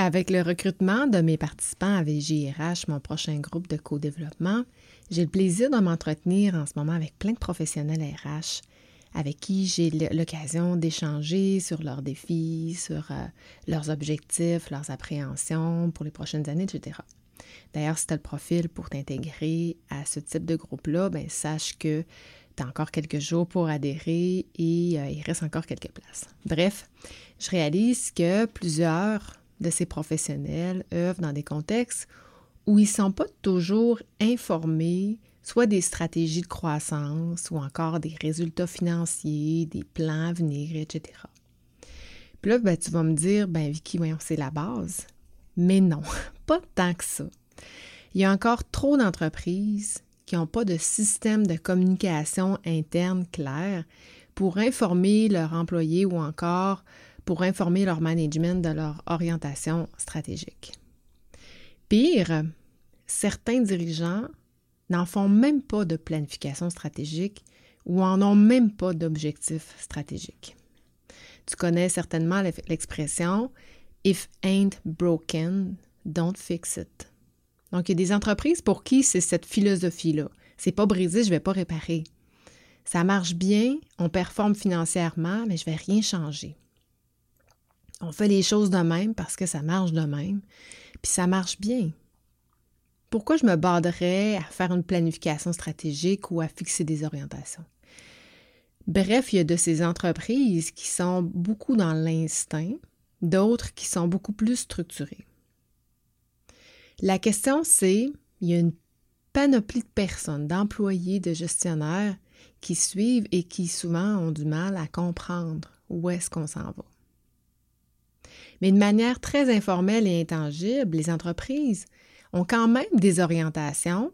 Avec le recrutement de mes participants à VGRH, mon prochain groupe de co-développement, j'ai le plaisir de m'entretenir en ce moment avec plein de professionnels RH avec qui j'ai l'occasion d'échanger sur leurs défis, sur euh, leurs objectifs, leurs appréhensions pour les prochaines années, etc. D'ailleurs, si tu as le profil pour t'intégrer à ce type de groupe-là, ben, sache que tu as encore quelques jours pour adhérer et euh, il reste encore quelques places. Bref, je réalise que plusieurs de ces professionnels œuvrent dans des contextes où ils ne sont pas toujours informés, soit des stratégies de croissance ou encore des résultats financiers, des plans à venir, etc. Puis là, ben, tu vas me dire, ben Vicky, voyons, c'est la base. Mais non, pas tant que ça. Il y a encore trop d'entreprises qui n'ont pas de système de communication interne clair pour informer leurs employés ou encore pour informer leur management de leur orientation stratégique. Pire, certains dirigeants n'en font même pas de planification stratégique ou en ont même pas d'objectif stratégique. Tu connais certainement l'expression If ain't broken, don't fix it. Donc, il y a des entreprises pour qui c'est cette philosophie-là. C'est pas brisé, je vais pas réparer. Ça marche bien, on performe financièrement, mais je vais rien changer. On fait les choses de même parce que ça marche de même, puis ça marche bien. Pourquoi je me borderais à faire une planification stratégique ou à fixer des orientations? Bref, il y a de ces entreprises qui sont beaucoup dans l'instinct, d'autres qui sont beaucoup plus structurées. La question, c'est, il y a une panoplie de personnes, d'employés, de gestionnaires qui suivent et qui souvent ont du mal à comprendre où est-ce qu'on s'en va. Mais de manière très informelle et intangible, les entreprises ont quand même des orientations,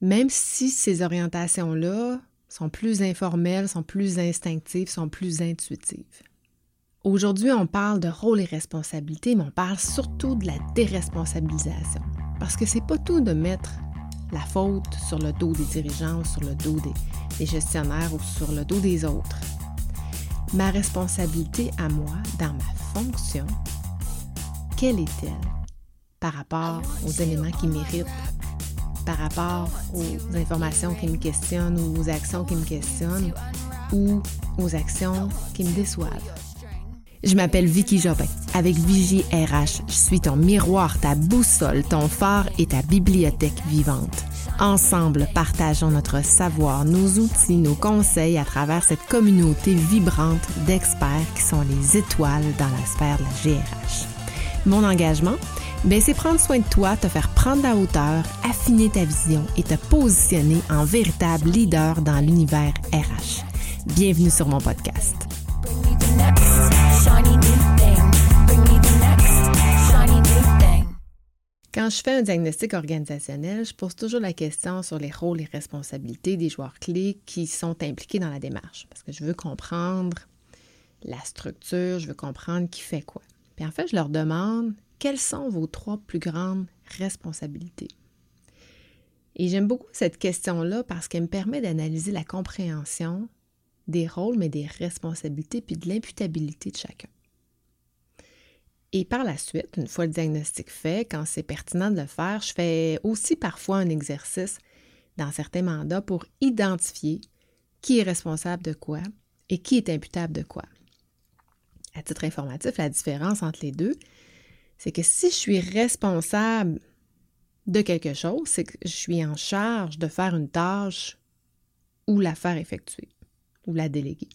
même si ces orientations-là sont plus informelles, sont plus instinctives, sont plus intuitives. Aujourd'hui, on parle de rôle et responsabilité, mais on parle surtout de la déresponsabilisation. Parce que c'est pas tout de mettre la faute sur le dos des dirigeants sur le dos des, des gestionnaires ou sur le dos des autres. Ma responsabilité à moi, dans ma fonction, quelle est-elle par rapport aux éléments qui méritent, par rapport aux informations qui me questionnent ou aux actions qui me questionnent ou aux actions qui me déçoivent? Je m'appelle Vicky Jobin. Avec Vigie RH, je suis ton miroir, ta boussole, ton phare et ta bibliothèque vivante. Ensemble, partageons notre savoir, nos outils, nos conseils à travers cette communauté vibrante d'experts qui sont les étoiles dans la sphère de la GRH. Mon engagement, ben, c'est prendre soin de toi, te faire prendre la hauteur, affiner ta vision et te positionner en véritable leader dans l'univers RH. Bienvenue sur mon podcast. Quand je fais un diagnostic organisationnel, je pose toujours la question sur les rôles et responsabilités des joueurs clés qui sont impliqués dans la démarche, parce que je veux comprendre la structure, je veux comprendre qui fait quoi. Puis en fait, je leur demande quelles sont vos trois plus grandes responsabilités? Et j'aime beaucoup cette question-là parce qu'elle me permet d'analyser la compréhension des rôles, mais des responsabilités, puis de l'imputabilité de chacun. Et par la suite, une fois le diagnostic fait, quand c'est pertinent de le faire, je fais aussi parfois un exercice dans certains mandats pour identifier qui est responsable de quoi et qui est imputable de quoi. À titre informatif, la différence entre les deux, c'est que si je suis responsable de quelque chose, c'est que je suis en charge de faire une tâche ou la faire effectuer ou la déléguer.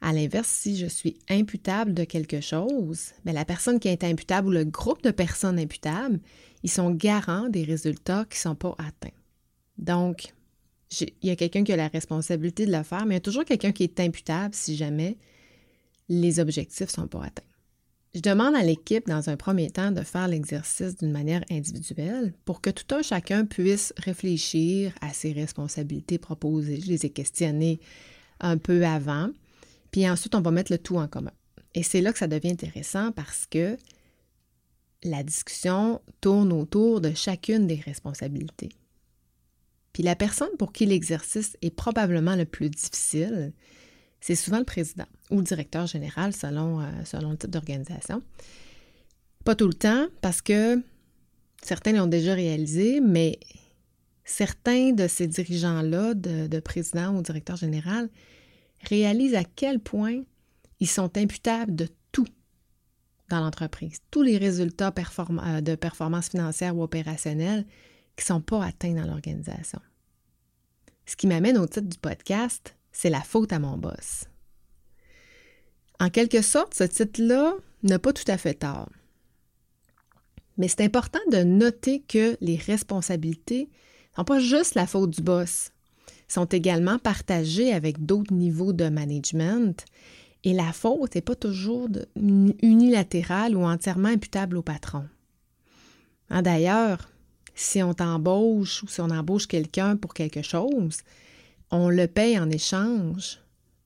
À l'inverse, si je suis imputable de quelque chose, bien, la personne qui est imputable ou le groupe de personnes imputables, ils sont garants des résultats qui ne sont pas atteints. Donc, il y a quelqu'un qui a la responsabilité de le faire, mais il y a toujours quelqu'un qui est imputable si jamais les objectifs ne sont pas atteints. Je demande à l'équipe, dans un premier temps, de faire l'exercice d'une manière individuelle pour que tout un chacun puisse réfléchir à ses responsabilités proposées. Je les ai questionnées un peu avant. Puis ensuite, on va mettre le tout en commun. Et c'est là que ça devient intéressant parce que la discussion tourne autour de chacune des responsabilités. Puis la personne pour qui l'exercice est probablement le plus difficile, c'est souvent le président ou le directeur général selon, euh, selon le type d'organisation. Pas tout le temps, parce que certains l'ont déjà réalisé, mais certains de ces dirigeants-là, de, de président ou directeur général, réalisent à quel point ils sont imputables de tout dans l'entreprise. Tous les résultats euh, de performance financière ou opérationnelle qui ne sont pas atteints dans l'organisation. Ce qui m'amène au titre du podcast, c'est la faute à mon boss. En quelque sorte, ce titre-là n'a pas tout à fait tort. Mais c'est important de noter que les responsabilités ne sont pas juste la faute du boss, sont également partagées avec d'autres niveaux de management et la faute n'est pas toujours unilatérale ou entièrement imputable au patron. Hein, d'ailleurs, si on t'embauche ou si on embauche quelqu'un pour quelque chose, on le paye en échange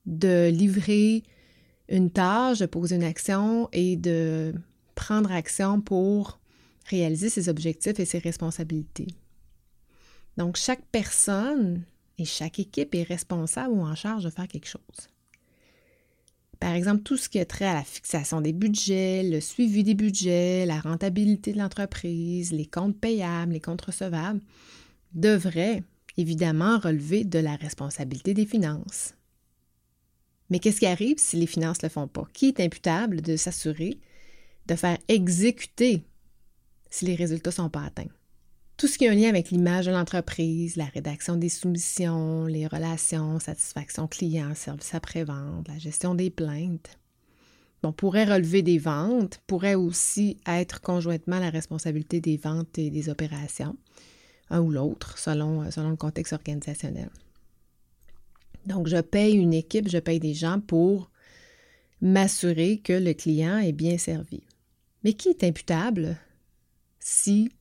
de livrer une tâche, de poser une action et de prendre action pour réaliser ses objectifs et ses responsabilités. Donc, chaque personne et chaque équipe est responsable ou en charge de faire quelque chose. Par exemple, tout ce qui est trait à la fixation des budgets, le suivi des budgets, la rentabilité de l'entreprise, les comptes payables, les comptes recevables, devrait évidemment relever de la responsabilité des finances. Mais qu'est-ce qui arrive si les finances ne le font pas? Qui est imputable de s'assurer de faire exécuter si les résultats ne sont pas atteints? Tout ce qui a un lien avec l'image de l'entreprise, la rédaction des soumissions, les relations, satisfaction client, service après-vente, la gestion des plaintes. Bon, pourrait relever des ventes, pourrait aussi être conjointement la responsabilité des ventes et des opérations, un ou l'autre, selon, selon le contexte organisationnel. Donc, je paye une équipe, je paye des gens pour m'assurer que le client est bien servi. Mais qui est imputable si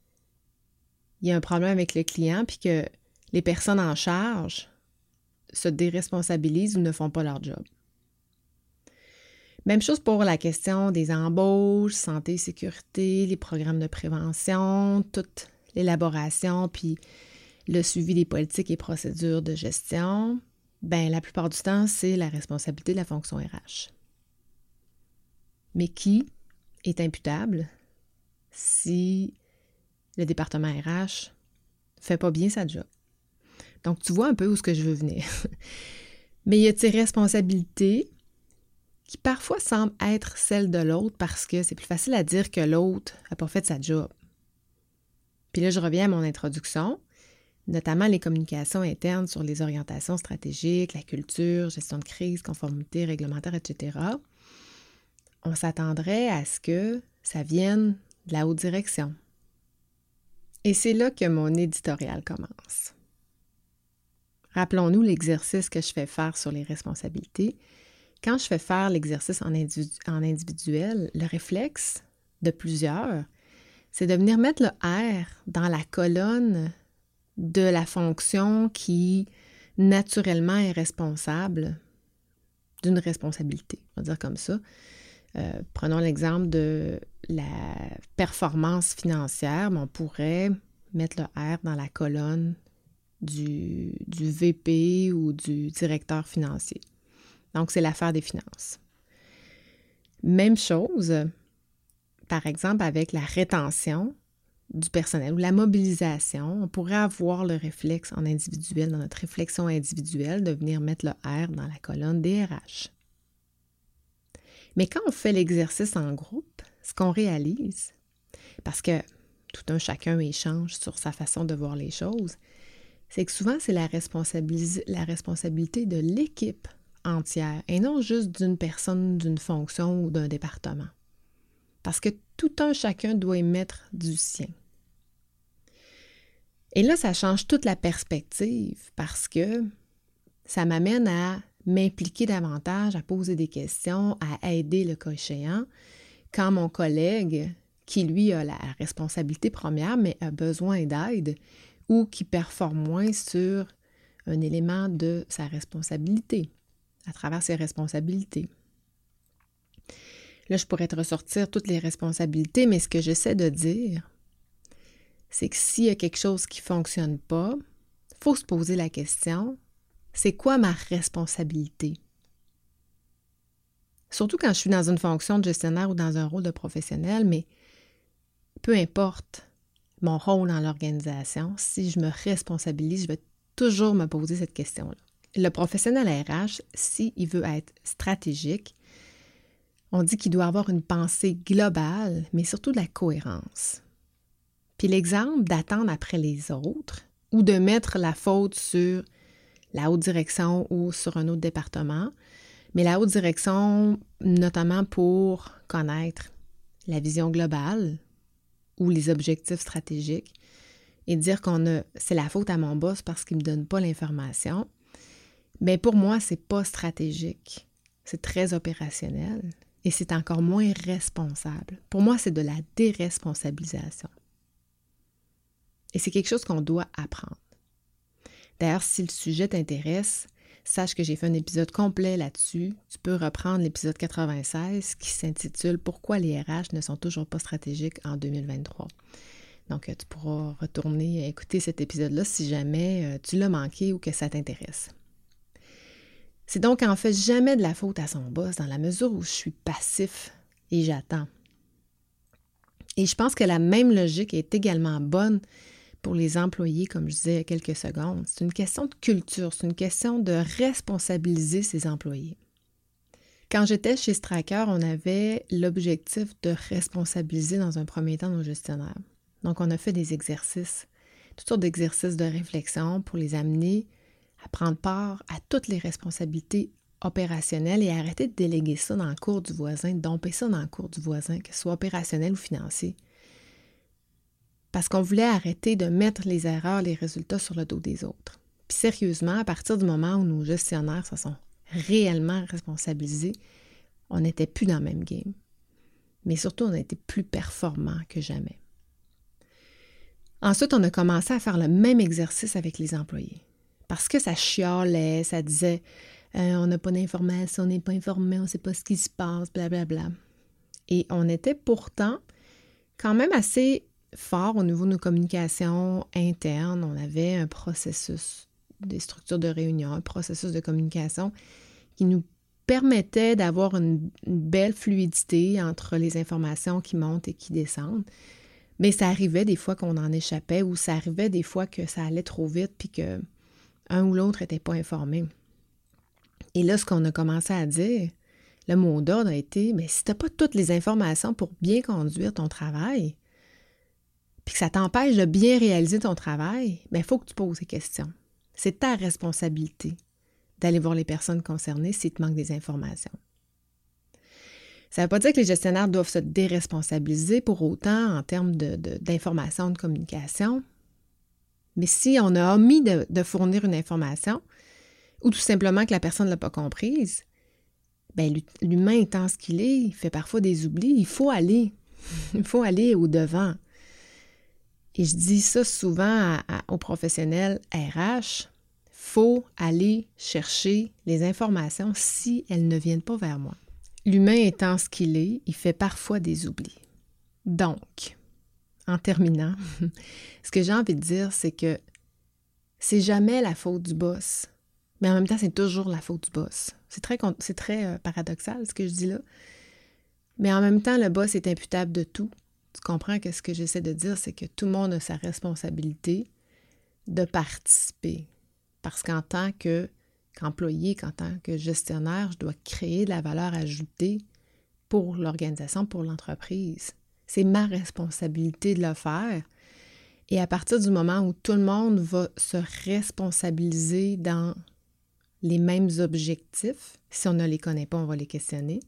il y a un problème avec le client puis que les personnes en charge se déresponsabilisent ou ne font pas leur job? Même chose pour la question des embauches, santé, sécurité, les programmes de prévention, toute l'élaboration puis le suivi des politiques et procédures de gestion. Ben, la plupart du temps, c'est la responsabilité de la fonction RH. Mais qui est imputable si le département RH fait pas bien sa job? Donc, tu vois un peu où ce que je veux venir. Mais il y a tes responsabilités qui parfois semblent être celles de l'autre parce que c'est plus facile à dire que l'autre n'a pas fait sa job. Puis là, je reviens à mon introduction, notamment les communications internes sur les orientations stratégiques, la culture, gestion de crise, conformité réglementaire, etc. On s'attendrait à ce que ça vienne de la haute direction, et c'est là que mon éditorial commence. Rappelons-nous l'exercice que je fais faire sur les responsabilités. Quand je fais faire l'exercice en, individuel, le réflexe de plusieurs, c'est de venir mettre le R dans la colonne de la fonction qui naturellement est responsable d'une responsabilité, on va dire comme ça. Euh, prenons l'exemple de la performance financière, on pourrait mettre le R dans la colonne du, du VP ou du directeur financier. Donc, c'est l'affaire des finances. Même chose, par exemple, avec la rétention du personnel ou la mobilisation, on pourrait avoir le réflexe en individuel, dans notre réflexion individuelle, de venir mettre le R dans la colonne des RH. Mais quand on fait l'exercice en groupe, ce qu'on réalise, parce que tout un chacun échange sur sa façon de voir les choses, c'est que souvent c'est la, la responsabilité de l'équipe entière et non juste d'une personne, d'une fonction ou d'un département. Parce que tout un chacun doit y mettre du sien. Et là, ça change toute la perspective parce que ça m'amène à m'impliquer davantage, à poser des questions, à aider le cas quand mon collègue, qui lui a la responsabilité première, mais a besoin d'aide, ou qui performe moins sur un élément de sa responsabilité, à travers ses responsabilités. Là, je pourrais te ressortir toutes les responsabilités, mais ce que j'essaie de dire, c'est que s'il y a quelque chose qui ne fonctionne pas, il faut se poser la question, c'est quoi ma responsabilité? Surtout quand je suis dans une fonction de gestionnaire ou dans un rôle de professionnel, mais peu importe mon rôle dans l'organisation, si je me responsabilise, je vais toujours me poser cette question-là. Le professionnel RH, s'il veut être stratégique, on dit qu'il doit avoir une pensée globale, mais surtout de la cohérence. Puis l'exemple d'attendre après les autres ou de mettre la faute sur la haute direction ou sur un autre département, mais la haute direction notamment pour connaître la vision globale ou les objectifs stratégiques et dire qu'on a c'est la faute à mon boss parce qu'il ne me donne pas l'information. Mais pour moi, c'est pas stratégique. C'est très opérationnel et c'est encore moins responsable. Pour moi, c'est de la déresponsabilisation. Et c'est quelque chose qu'on doit apprendre. D'ailleurs, si le sujet t'intéresse, sache que j'ai fait un épisode complet là-dessus. Tu peux reprendre l'épisode 96 qui s'intitule Pourquoi les RH ne sont toujours pas stratégiques en 2023. Donc, euh, tu pourras retourner écouter cet épisode-là si jamais euh, tu l'as manqué ou que ça t'intéresse. C'est donc en fait jamais de la faute à son boss dans la mesure où je suis passif et j'attends. Et je pense que la même logique est également bonne pour les employés, comme je disais il y a quelques secondes. C'est une question de culture, c'est une question de responsabiliser ses employés. Quand j'étais chez Stracker, on avait l'objectif de responsabiliser dans un premier temps nos gestionnaires. Donc, on a fait des exercices, toutes sortes d'exercices de réflexion pour les amener prendre part à toutes les responsabilités opérationnelles et arrêter de déléguer ça dans le cours du voisin, domper ça dans le cours du voisin, que ce soit opérationnel ou financier. Parce qu'on voulait arrêter de mettre les erreurs, les résultats sur le dos des autres. Puis sérieusement, à partir du moment où nos gestionnaires se sont réellement responsabilisés, on n'était plus dans le même game. Mais surtout, on a été plus performants que jamais. Ensuite, on a commencé à faire le même exercice avec les employés parce que ça chialait, ça disait euh, on n'a pas d'informations, on n'est pas informé, on ne sait pas ce qui se passe, blablabla. Bla, bla. Et on était pourtant quand même assez fort au niveau de nos communications internes. On avait un processus, des structures de réunion, un processus de communication qui nous permettait d'avoir une, une, belle fluidité entre les informations qui montent et qui descendent. Mais ça arrivait des fois qu'on en échappait ou ça arrivait des fois que ça allait trop vite puis que un ou l'autre n'était pas informé. Et là, ce qu'on a commencé à dire, le mot d'ordre a été, mais si tu n'as pas toutes les informations pour bien conduire ton travail, puis que ça t'empêche de bien réaliser ton travail, il ben, faut que tu poses des questions. C'est ta responsabilité d'aller voir les personnes concernées s'il te manque des informations. Ça ne veut pas dire que les gestionnaires doivent se déresponsabiliser pour autant en termes d'information, de, de communication, mais si on a omis de, fournir une information, ou tout simplement que la personne ne l'a pas comprise, ben l'humain étant ce qu'il est, il fait parfois des oublis. Il faut aller. Il faut aller au-devant. Et je dis ça souvent aux professionnels RH. faut aller chercher les informations si elles ne viennent pas vers moi. L'humain étant ce qu'il est, il fait parfois des oublis. Donc, en terminant, ce que j'ai envie de dire, c'est que c'est jamais la faute du boss, mais en même temps, c'est toujours la faute du boss. C'est très, euh, paradoxal ce que je dis là. Mais en même temps, le boss est imputable de tout. Tu comprends que ce que j'essaie de dire, c'est que tout le monde a sa responsabilité de participer. Parce qu'en tant qu'employé, qu'en tant que gestionnaire, je dois créer de la valeur ajoutée pour l'organisation, pour l'entreprise. C'est ma responsabilité de le faire. Et à partir du moment où tout le monde va se responsabiliser dans les mêmes objectifs, si on ne les connaît pas, on va les questionner,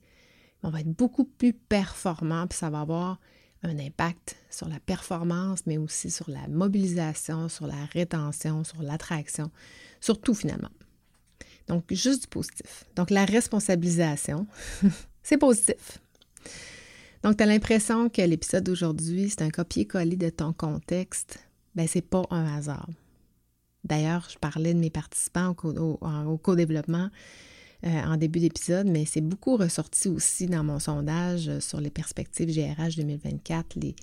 on va être beaucoup plus performant, puis ça va avoir un impact sur la performance, mais aussi sur la mobilisation, sur la rétention, sur l'attraction, sur tout finalement. Donc, juste du positif. Donc, la responsabilisation, c'est positif. Donc, tu as l'impression que l'épisode d'aujourd'hui, c'est un copier-coller de ton contexte. Bien, c'est pas un hasard. D'ailleurs, je parlais de mes participants au, co-développement euh, en début d'épisode, mais c'est beaucoup ressorti aussi dans mon sondage sur les perspectives GRH 2024. Les,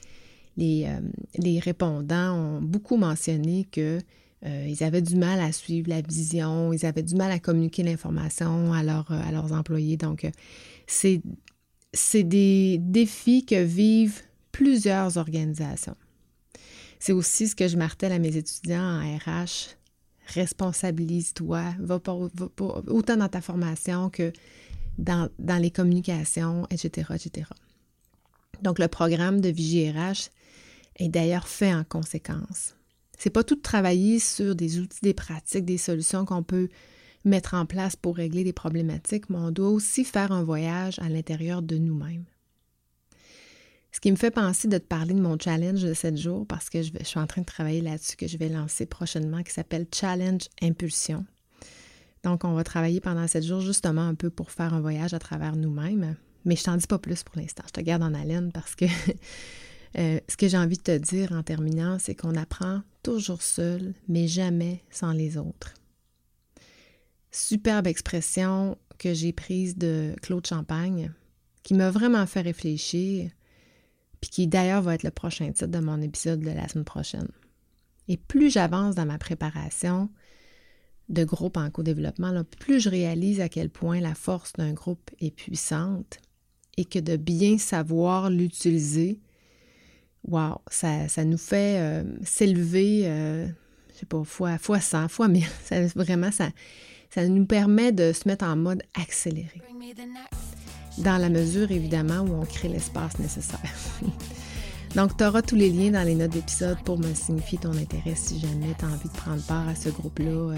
les, euh, les répondants ont beaucoup mentionné que euh, ils avaient du mal à suivre la vision, ils avaient du mal à communiquer l'information à, à leurs employés. Donc, c'est c'est des défis que vivent plusieurs organisations. C'est aussi ce que je martèle à mes étudiants en RH. Responsabilise-toi, va, autant dans ta formation que dans, les communications, etc., etc. Donc, le programme de Vigie RH est d'ailleurs fait en conséquence. C'est pas tout de travailler sur des outils, des pratiques, des solutions qu'on peut mettre en place pour régler des problématiques, mais on doit aussi faire un voyage à l'intérieur de nous-mêmes. Ce qui me fait penser de te parler de mon challenge de 7 jours parce que je, je suis en train de travailler là-dessus que je vais lancer prochainement qui s'appelle Challenge Impulsion. Donc, on va travailler pendant 7 jours justement un peu pour faire un voyage à travers nous-mêmes. Mais je t'en dis pas plus pour l'instant. Je te garde en haleine parce que euh, ce que j'ai envie de te dire en terminant, c'est qu'on apprend toujours seul, mais jamais sans les autres. Superbe expression que j'ai prise de Claude Champagne, qui m'a vraiment fait réfléchir, puis qui d'ailleurs va être le prochain titre de mon épisode de la semaine prochaine. Et plus j'avance dans ma préparation de groupe en co-développement, plus je réalise à quel point la force d'un groupe est puissante et que de bien savoir l'utiliser, wow, ça, ça, nous fait euh, s'élever, euh, je sais pas, fois, fois 100, fois 1000. Ça, vraiment, ça, ça nous permet de se mettre en mode accéléré. Dans la mesure, évidemment, où on crée l'espace nécessaire. Donc, tu auras tous les liens dans les notes d'épisode pour me signifier ton intérêt si jamais tu as envie de prendre part à ce groupe-là euh,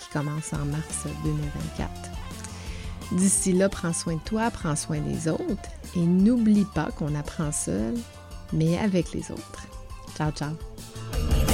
qui commence en mars 2024. D'ici là, prends soin de toi, prends soin des autres et n'oublie pas qu'on apprend seul, mais avec les autres. Ciao, ciao!